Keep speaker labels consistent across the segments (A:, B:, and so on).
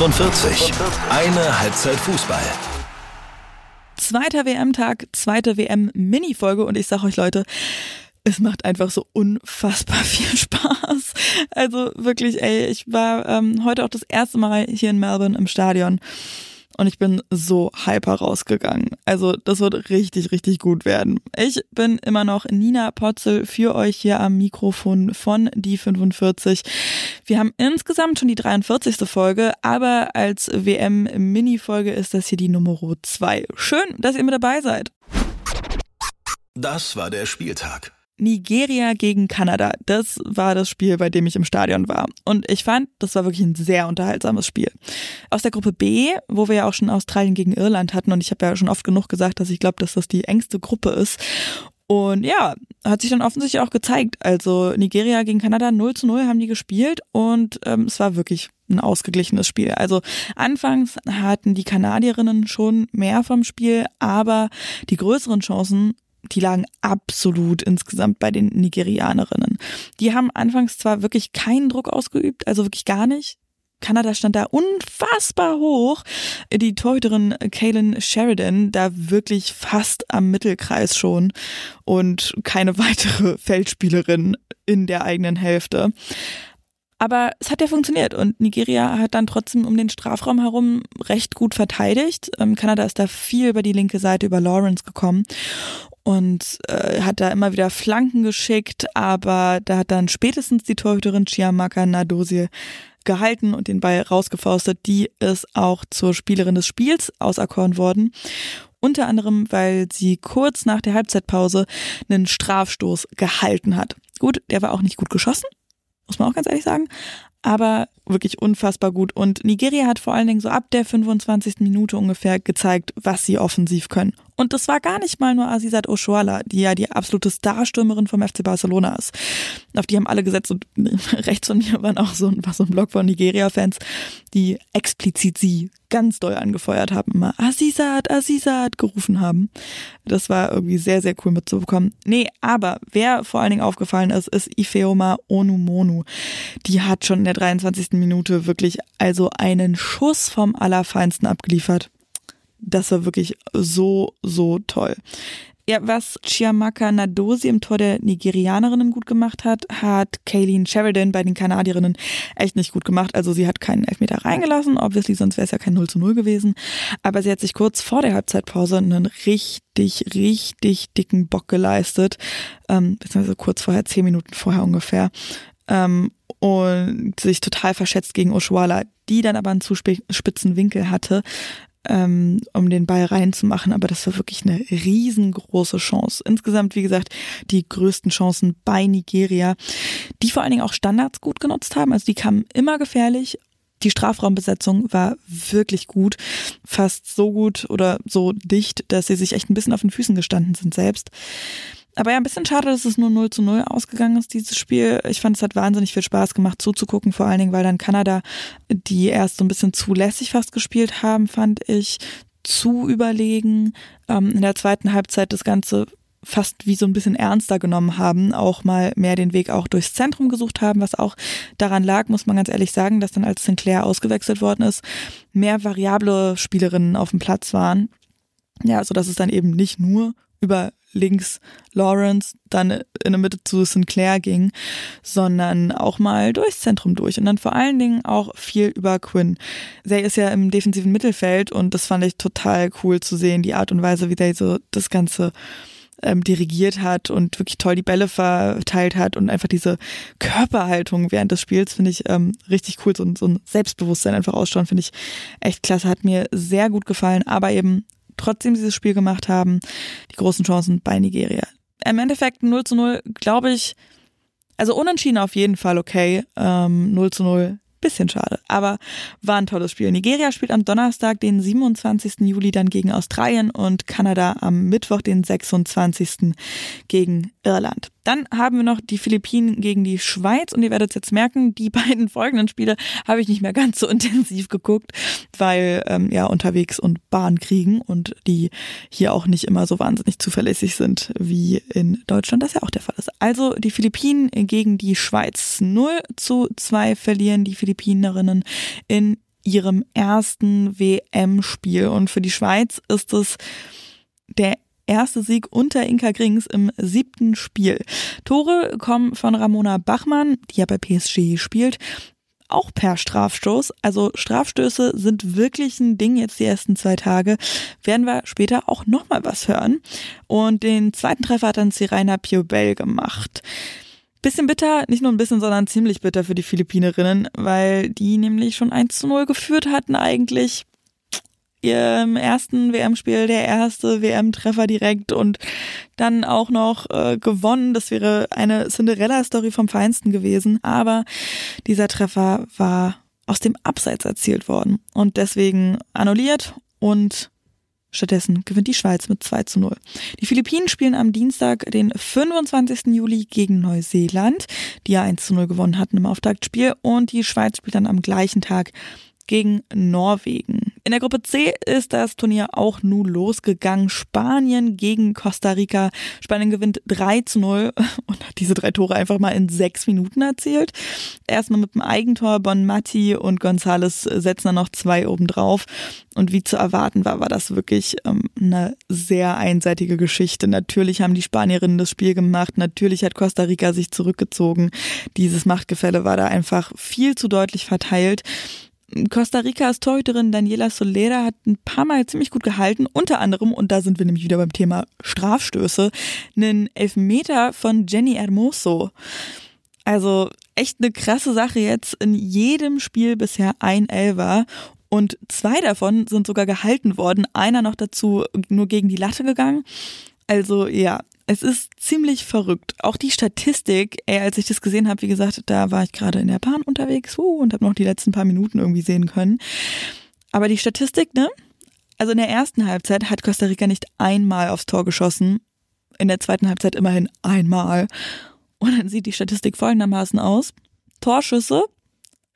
A: 45. Eine Halbzeit Fußball.
B: Zweiter WM-Tag, zweite WM-Mini-Folge und ich sag euch Leute, es macht einfach so unfassbar viel Spaß. Also wirklich, ey, ich war ähm, heute auch das erste Mal hier in Melbourne im Stadion und ich bin so hyper rausgegangen. Also das wird richtig, richtig gut werden. Ich bin immer noch Nina Potzel für euch hier am Mikrofon von die 45. Wir haben insgesamt schon die 43. Folge, aber als WM-Mini-Folge ist das hier die Nummer 2. Schön, dass ihr mit dabei seid.
A: Das war der Spieltag.
B: Nigeria gegen Kanada. Das war das Spiel, bei dem ich im Stadion war. Und ich fand, das war wirklich ein sehr unterhaltsames Spiel. Aus der Gruppe B, wo wir ja auch schon Australien gegen Irland hatten, und ich habe ja schon oft genug gesagt, dass ich glaube, dass das die engste Gruppe ist. Und ja, hat sich dann offensichtlich auch gezeigt. Also Nigeria gegen Kanada 0 zu 0 haben die gespielt und ähm, es war wirklich ein ausgeglichenes Spiel. Also anfangs hatten die Kanadierinnen schon mehr vom Spiel, aber die größeren Chancen die lagen absolut insgesamt bei den Nigerianerinnen. Die haben anfangs zwar wirklich keinen Druck ausgeübt, also wirklich gar nicht. Kanada stand da unfassbar hoch. Die Torhüterin Kaylin Sheridan da wirklich fast am Mittelkreis schon und keine weitere Feldspielerin in der eigenen Hälfte. Aber es hat ja funktioniert und Nigeria hat dann trotzdem um den Strafraum herum recht gut verteidigt. Ähm, Kanada ist da viel über die linke Seite über Lawrence gekommen und äh, hat da immer wieder Flanken geschickt, aber da hat dann spätestens die Torhüterin Chiamaka Nadosie gehalten und den Ball rausgefaustet. Die ist auch zur Spielerin des Spiels auserkoren worden. Unter anderem, weil sie kurz nach der Halbzeitpause einen Strafstoß gehalten hat. Gut, der war auch nicht gut geschossen, muss man auch ganz ehrlich sagen aber wirklich unfassbar gut. Und Nigeria hat vor allen Dingen so ab der 25. Minute ungefähr gezeigt, was sie offensiv können. Und das war gar nicht mal nur Azizat Oshoala, die ja die absolute Starstürmerin vom FC Barcelona ist. Auf die haben alle gesetzt und rechts von mir waren auch so, war so ein Blog von Nigeria-Fans, die explizit sie ganz doll angefeuert haben, immer Azizat, Azizat gerufen haben. Das war irgendwie sehr, sehr cool mitzubekommen. Nee, aber wer vor allen Dingen aufgefallen ist, ist Ifeoma Onumonu. Die hat schon in der 23. Minute wirklich also einen Schuss vom Allerfeinsten abgeliefert. Das war wirklich so, so toll. Ja, was Chiamaka Nadosi im Tor der Nigerianerinnen gut gemacht hat, hat Kayleen Sheridan bei den Kanadierinnen echt nicht gut gemacht. Also sie hat keinen Elfmeter reingelassen, obviously, sonst wäre es ja kein 0 zu 0 gewesen. Aber sie hat sich kurz vor der Halbzeitpause einen richtig, richtig dicken Bock geleistet. Ähm, beziehungsweise kurz vorher, zehn Minuten vorher ungefähr. Ähm, und sich total verschätzt gegen Oshuala, die dann aber einen zu spitzen Winkel hatte ähm, um den Ball reinzumachen. Aber das war wirklich eine riesengroße Chance. Insgesamt, wie gesagt, die größten Chancen bei Nigeria, die vor allen Dingen auch Standards gut genutzt haben. Also die kamen immer gefährlich. Die Strafraumbesetzung war wirklich gut, fast so gut oder so dicht, dass sie sich echt ein bisschen auf den Füßen gestanden sind selbst. Aber ja, ein bisschen schade, dass es nur 0 zu 0 ausgegangen ist, dieses Spiel. Ich fand, es hat wahnsinnig viel Spaß gemacht zuzugucken, vor allen Dingen, weil dann Kanada, die erst so ein bisschen zu lässig fast gespielt haben, fand ich, zu überlegen. Ähm, in der zweiten Halbzeit das Ganze fast wie so ein bisschen ernster genommen haben, auch mal mehr den Weg auch durchs Zentrum gesucht haben, was auch daran lag, muss man ganz ehrlich sagen, dass dann als Sinclair ausgewechselt worden ist, mehr variable Spielerinnen auf dem Platz waren. Ja, so dass es dann eben nicht nur über links Lawrence, dann in der Mitte zu Sinclair ging, sondern auch mal durchs Zentrum durch und dann vor allen Dingen auch viel über Quinn. Der ist ja im defensiven Mittelfeld und das fand ich total cool zu sehen, die Art und Weise, wie der so das Ganze ähm, dirigiert hat und wirklich toll die Bälle verteilt hat und einfach diese Körperhaltung während des Spiels finde ich ähm, richtig cool, so, so ein Selbstbewusstsein einfach ausschauen, finde ich echt klasse, hat mir sehr gut gefallen, aber eben trotzdem dieses Spiel gemacht haben, die großen Chancen bei Nigeria. Im Endeffekt 0 zu 0, glaube ich, also unentschieden auf jeden Fall okay. Ähm, 0 zu 0 bisschen schade, aber war ein tolles Spiel. Nigeria spielt am Donnerstag, den 27. Juli, dann gegen Australien und Kanada am Mittwoch, den 26. gegen Irland. Dann haben wir noch die Philippinen gegen die Schweiz und ihr werdet jetzt merken, die beiden folgenden Spiele habe ich nicht mehr ganz so intensiv geguckt, weil ähm, ja unterwegs und Bahn kriegen und die hier auch nicht immer so wahnsinnig zuverlässig sind wie in Deutschland, das ja auch der Fall ist. Also die Philippinen gegen die Schweiz 0 zu 2 verlieren die Philippinerinnen in ihrem ersten WM-Spiel. Und für die Schweiz ist es der erste Sieg unter Inka Grings im siebten Spiel. Tore kommen von Ramona Bachmann, die ja bei PSG spielt, auch per Strafstoß. Also Strafstöße sind wirklich ein Ding jetzt die ersten zwei Tage. Werden wir später auch nochmal was hören. Und den zweiten Treffer hat dann Sirena Piobel gemacht. Bisschen bitter, nicht nur ein bisschen, sondern ziemlich bitter für die Philippinerinnen, weil die nämlich schon 1 zu 0 geführt hatten eigentlich ihrem ersten WM-Spiel der erste WM-Treffer direkt und dann auch noch äh, gewonnen. Das wäre eine Cinderella-Story vom Feinsten gewesen. Aber dieser Treffer war aus dem Abseits erzielt worden und deswegen annulliert und Stattdessen gewinnt die Schweiz mit 2 zu 0. Die Philippinen spielen am Dienstag, den 25. Juli gegen Neuseeland, die ja 1 zu 0 gewonnen hatten im Auftaktspiel. Und die Schweiz spielt dann am gleichen Tag gegen Norwegen. In der Gruppe C ist das Turnier auch nun losgegangen. Spanien gegen Costa Rica. Spanien gewinnt 3 zu 0 und hat diese drei Tore einfach mal in sechs Minuten erzielt. Erstmal mit dem Eigentor Bon Matti und Gonzales setzen dann noch zwei obendrauf. Und wie zu erwarten war, war das wirklich ähm, eine sehr einseitige Geschichte. Natürlich haben die Spanierinnen das Spiel gemacht. Natürlich hat Costa Rica sich zurückgezogen. Dieses Machtgefälle war da einfach viel zu deutlich verteilt. Costa Ricas Torhüterin Daniela Solera hat ein paar Mal ziemlich gut gehalten, unter anderem, und da sind wir nämlich wieder beim Thema Strafstöße, einen Elfmeter von Jenny Hermoso. Also echt eine krasse Sache jetzt. In jedem Spiel bisher ein Elfer und zwei davon sind sogar gehalten worden. Einer noch dazu nur gegen die Latte gegangen. Also ja, es ist ziemlich verrückt. Auch die Statistik, ey, als ich das gesehen habe, wie gesagt, da war ich gerade in der Bahn unterwegs uh, und habe noch die letzten paar Minuten irgendwie sehen können. Aber die Statistik, ne? Also in der ersten Halbzeit hat Costa Rica nicht einmal aufs Tor geschossen. In der zweiten Halbzeit immerhin einmal. Und dann sieht die Statistik folgendermaßen aus. Torschüsse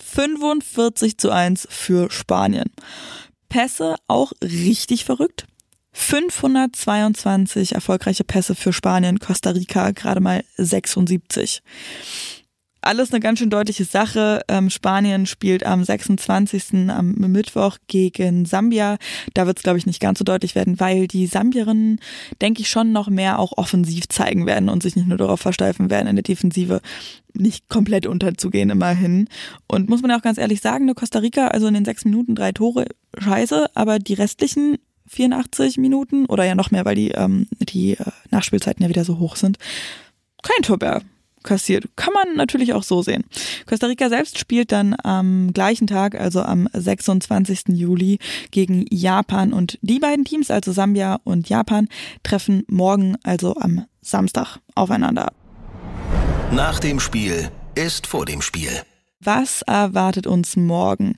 B: 45 zu 1 für Spanien. Pässe auch richtig verrückt. 522 erfolgreiche Pässe für Spanien, Costa Rica gerade mal 76. Alles eine ganz schön deutliche Sache. Ähm, Spanien spielt am 26. am Mittwoch gegen Sambia. Da wird es, glaube ich, nicht ganz so deutlich werden, weil die Sambierinnen, denke ich, schon noch mehr auch offensiv zeigen werden und sich nicht nur darauf versteifen werden, in der Defensive nicht komplett unterzugehen immerhin. Und muss man auch ganz ehrlich sagen, Costa Rica, also in den sechs Minuten drei Tore, scheiße, aber die restlichen 84 Minuten oder ja noch mehr, weil die, ähm, die äh, Nachspielzeiten ja wieder so hoch sind, kein Tor mehr kassiert. Kann man natürlich auch so sehen. Costa Rica selbst spielt dann am gleichen Tag, also am 26. Juli, gegen Japan und die beiden Teams, also Sambia und Japan, treffen morgen, also am Samstag, aufeinander.
A: Nach dem Spiel ist vor dem Spiel.
B: Was erwartet uns morgen?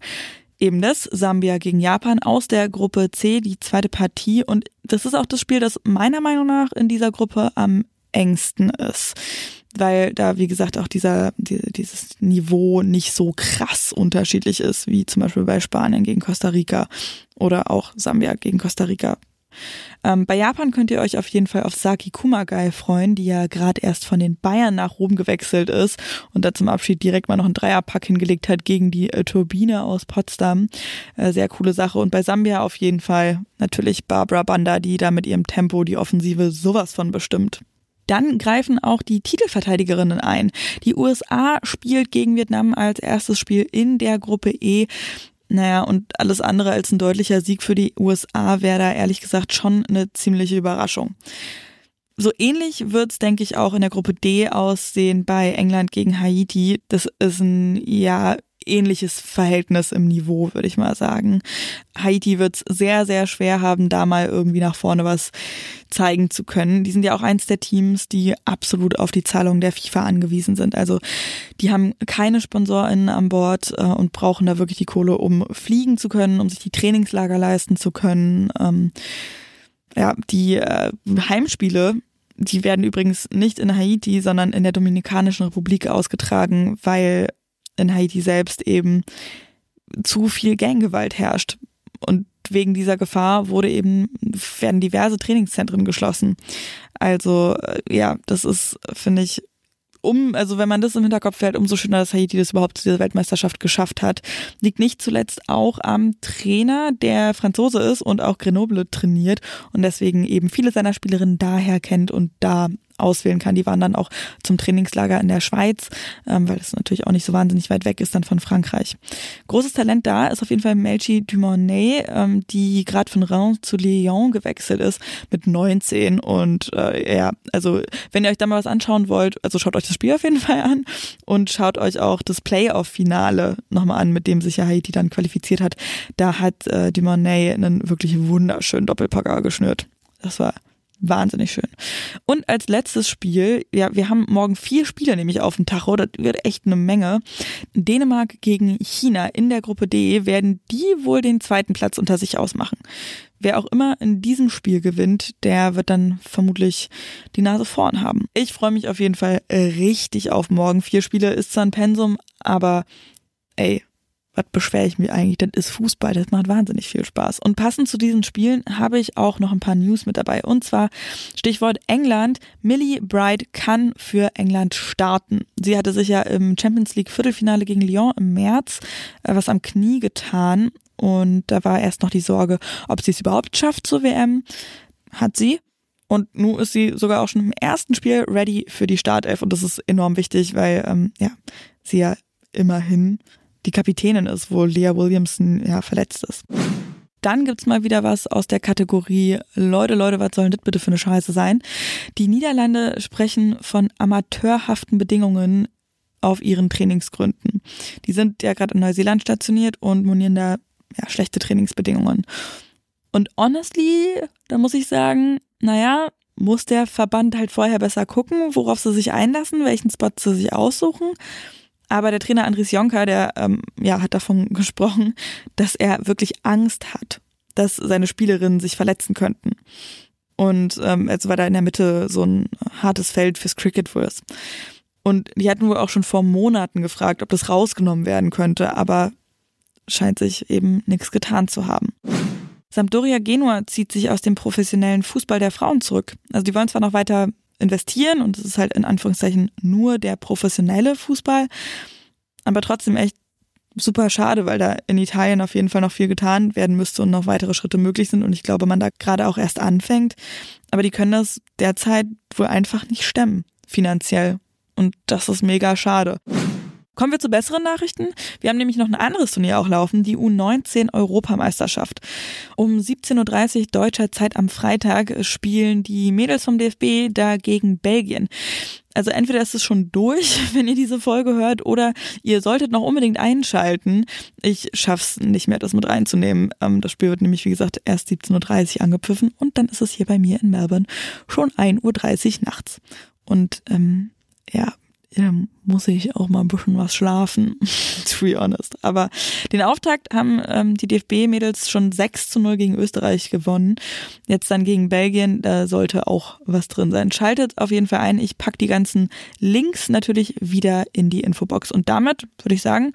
B: Eben das Sambia gegen Japan aus der Gruppe C, die zweite Partie. Und das ist auch das Spiel, das meiner Meinung nach in dieser Gruppe am engsten ist. Weil da, wie gesagt, auch dieser, dieses Niveau nicht so krass unterschiedlich ist, wie zum Beispiel bei Spanien gegen Costa Rica oder auch Sambia gegen Costa Rica. Ähm, bei Japan könnt ihr euch auf jeden Fall auf Saki Kumagai freuen, die ja gerade erst von den Bayern nach Rom gewechselt ist und da zum Abschied direkt mal noch einen Dreierpack hingelegt hat gegen die äh, Turbine aus Potsdam. Äh, sehr coole Sache. Und bei Sambia auf jeden Fall natürlich Barbara Banda, die da mit ihrem Tempo die Offensive sowas von bestimmt. Dann greifen auch die Titelverteidigerinnen ein. Die USA spielt gegen Vietnam als erstes Spiel in der Gruppe E. Naja, und alles andere als ein deutlicher Sieg für die USA wäre da ehrlich gesagt schon eine ziemliche Überraschung. So ähnlich wird's, denke ich, auch in der Gruppe D aussehen bei England gegen Haiti. Das ist ein ja ähnliches Verhältnis im Niveau, würde ich mal sagen. Haiti wird es sehr, sehr schwer haben, da mal irgendwie nach vorne was zeigen zu können. Die sind ja auch eins der Teams, die absolut auf die Zahlung der FIFA angewiesen sind. Also die haben keine SponsorInnen an Bord äh, und brauchen da wirklich die Kohle, um fliegen zu können, um sich die Trainingslager leisten zu können. Ähm, ja, die äh, Heimspiele die werden übrigens nicht in Haiti, sondern in der Dominikanischen Republik ausgetragen, weil in Haiti selbst eben zu viel Ganggewalt herrscht. Und wegen dieser Gefahr wurde eben, werden diverse Trainingszentren geschlossen. Also, äh, ja, das ist, finde ich, um, also wenn man das im Hinterkopf hält, umso schöner, dass Haiti das überhaupt zu dieser Weltmeisterschaft geschafft hat. Liegt nicht zuletzt auch am Trainer, der Franzose ist und auch Grenoble trainiert und deswegen eben viele seiner Spielerinnen daher kennt und da auswählen kann. Die waren dann auch zum Trainingslager in der Schweiz, ähm, weil das natürlich auch nicht so wahnsinnig weit weg ist dann von Frankreich. Großes Talent da ist auf jeden Fall Melchi Dumornay, ähm, die gerade von Reims zu Lyon gewechselt ist mit 19 und äh, ja, also wenn ihr euch da mal was anschauen wollt, also schaut euch das Spiel auf jeden Fall an und schaut euch auch das Playoff-Finale nochmal an, mit dem sich ja Haiti dann qualifiziert hat. Da hat äh, Dumornay einen wirklich wunderschönen Doppelpacker geschnürt. Das war Wahnsinnig schön. Und als letztes Spiel, ja, wir haben morgen vier Spiele nämlich auf dem Tacho, das wird echt eine Menge. Dänemark gegen China in der Gruppe D werden die wohl den zweiten Platz unter sich ausmachen. Wer auch immer in diesem Spiel gewinnt, der wird dann vermutlich die Nase vorn haben. Ich freue mich auf jeden Fall richtig auf morgen. Vier Spiele ist zwar ein Pensum, aber ey, was beschwere ich mich eigentlich? Das ist Fußball, das macht wahnsinnig viel Spaß. Und passend zu diesen Spielen habe ich auch noch ein paar News mit dabei. Und zwar Stichwort England. Millie Bright kann für England starten. Sie hatte sich ja im Champions League Viertelfinale gegen Lyon im März äh, was am Knie getan. Und da war erst noch die Sorge, ob sie es überhaupt schafft zur WM. Hat sie. Und nun ist sie sogar auch schon im ersten Spiel ready für die Startelf. Und das ist enorm wichtig, weil ähm, ja, sie ja immerhin die Kapitänin ist, wo Leah Williamson ja verletzt ist. Dann gibt's mal wieder was aus der Kategorie Leute, Leute, was soll denn das bitte für eine Scheiße sein? Die Niederlande sprechen von amateurhaften Bedingungen auf ihren Trainingsgründen. Die sind ja gerade in Neuseeland stationiert und monieren da ja, schlechte Trainingsbedingungen. Und honestly, da muss ich sagen, naja, muss der Verband halt vorher besser gucken, worauf sie sich einlassen, welchen Spot sie sich aussuchen. Aber der Trainer Andres Jonker, der ähm, ja, hat davon gesprochen, dass er wirklich Angst hat, dass seine Spielerinnen sich verletzen könnten. Und ähm, jetzt war da in der Mitte so ein hartes Feld fürs Cricket wohl. Und die hatten wohl auch schon vor Monaten gefragt, ob das rausgenommen werden könnte, aber scheint sich eben nichts getan zu haben. Sampdoria Genua zieht sich aus dem professionellen Fußball der Frauen zurück. Also die wollen zwar noch weiter investieren und es ist halt in Anführungszeichen nur der professionelle Fußball, aber trotzdem echt super schade, weil da in Italien auf jeden Fall noch viel getan werden müsste und noch weitere Schritte möglich sind. Und ich glaube, man da gerade auch erst anfängt, aber die können das derzeit wohl einfach nicht stemmen, finanziell. Und das ist mega schade. Kommen wir zu besseren Nachrichten. Wir haben nämlich noch ein anderes Turnier auch laufen, die U19 Europameisterschaft. Um 17.30 Uhr deutscher Zeit am Freitag spielen die Mädels vom DFB da gegen Belgien. Also entweder ist es schon durch, wenn ihr diese Folge hört, oder ihr solltet noch unbedingt einschalten. Ich schaff's nicht mehr, das mit reinzunehmen. Ähm, das Spiel wird nämlich, wie gesagt, erst 17.30 Uhr angepfiffen und dann ist es hier bei mir in Melbourne schon 1.30 Uhr nachts. Und ähm, ja, ja, muss ich auch mal ein bisschen was schlafen, to be honest. Aber den Auftakt haben ähm, die DFB-Mädels schon 6 zu 0 gegen Österreich gewonnen. Jetzt dann gegen Belgien, da sollte auch was drin sein. Schaltet auf jeden Fall ein. Ich pack die ganzen Links natürlich wieder in die Infobox. Und damit würde ich sagen,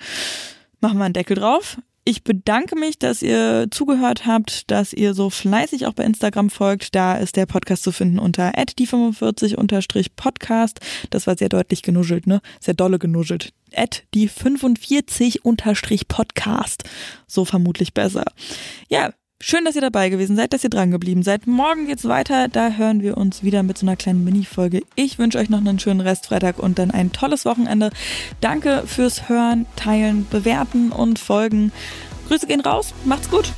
B: machen wir einen Deckel drauf. Ich bedanke mich, dass ihr zugehört habt, dass ihr so fleißig auch bei Instagram folgt. Da ist der Podcast zu finden unter die45-podcast. Das war sehr deutlich genuschelt, ne? Sehr dolle genuschelt. die 45-podcast. So vermutlich besser. Ja, Schön, dass ihr dabei gewesen seid, dass ihr dran geblieben seid. Morgen geht's weiter. Da hören wir uns wieder mit so einer kleinen Mini-Folge. Ich wünsche euch noch einen schönen Restfreitag und dann ein tolles Wochenende. Danke fürs Hören, Teilen, Bewerten und Folgen. Grüße gehen raus. Macht's gut.